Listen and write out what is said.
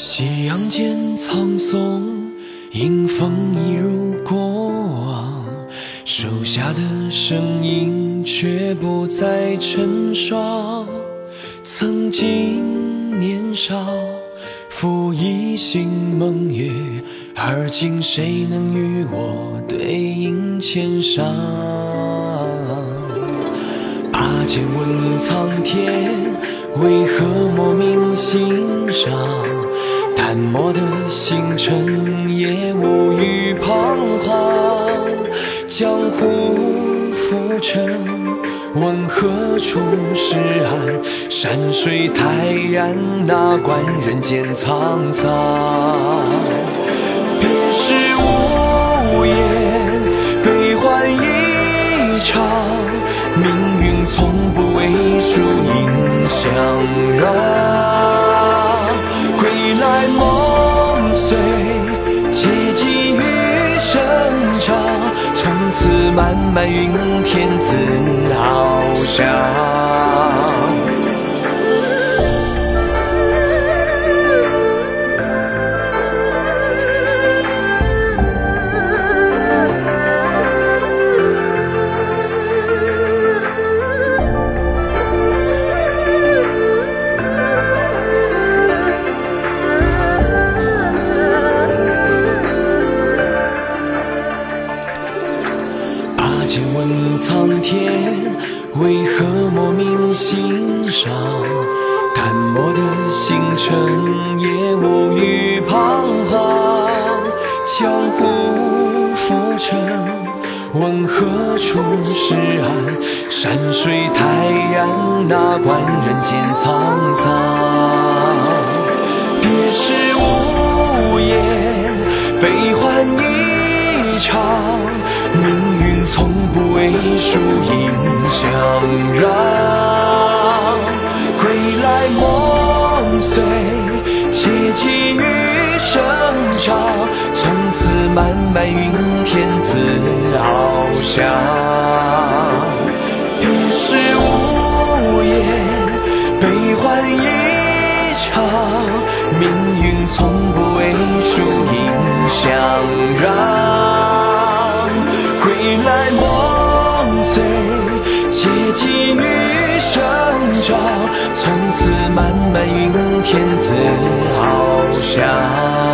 夕阳间，苍松迎风一如过往，树下的身影却不再成双。曾经年少，负一心梦约，而今谁能与我对影千觞？拔剑问苍天，为何莫名心伤？淡漠的星辰也无语彷徨。江湖浮沉，问何处是岸？山水泰然，哪管人间沧桑？别时无言，悲欢一场。命运从不为输赢相让。满云天自翱翔。天，为何莫名心伤？淡漠的星辰也无语彷徨。江湖浮沉，问何处是岸？山水泰然，哪管人间沧桑？场。命运从不为输赢相让。归来梦碎，且寄余生长。从此漫漫云天自翱翔。别时无言，悲欢一场。命运从不为输赢相让。借寄余生照，从此漫漫云天自翱翔。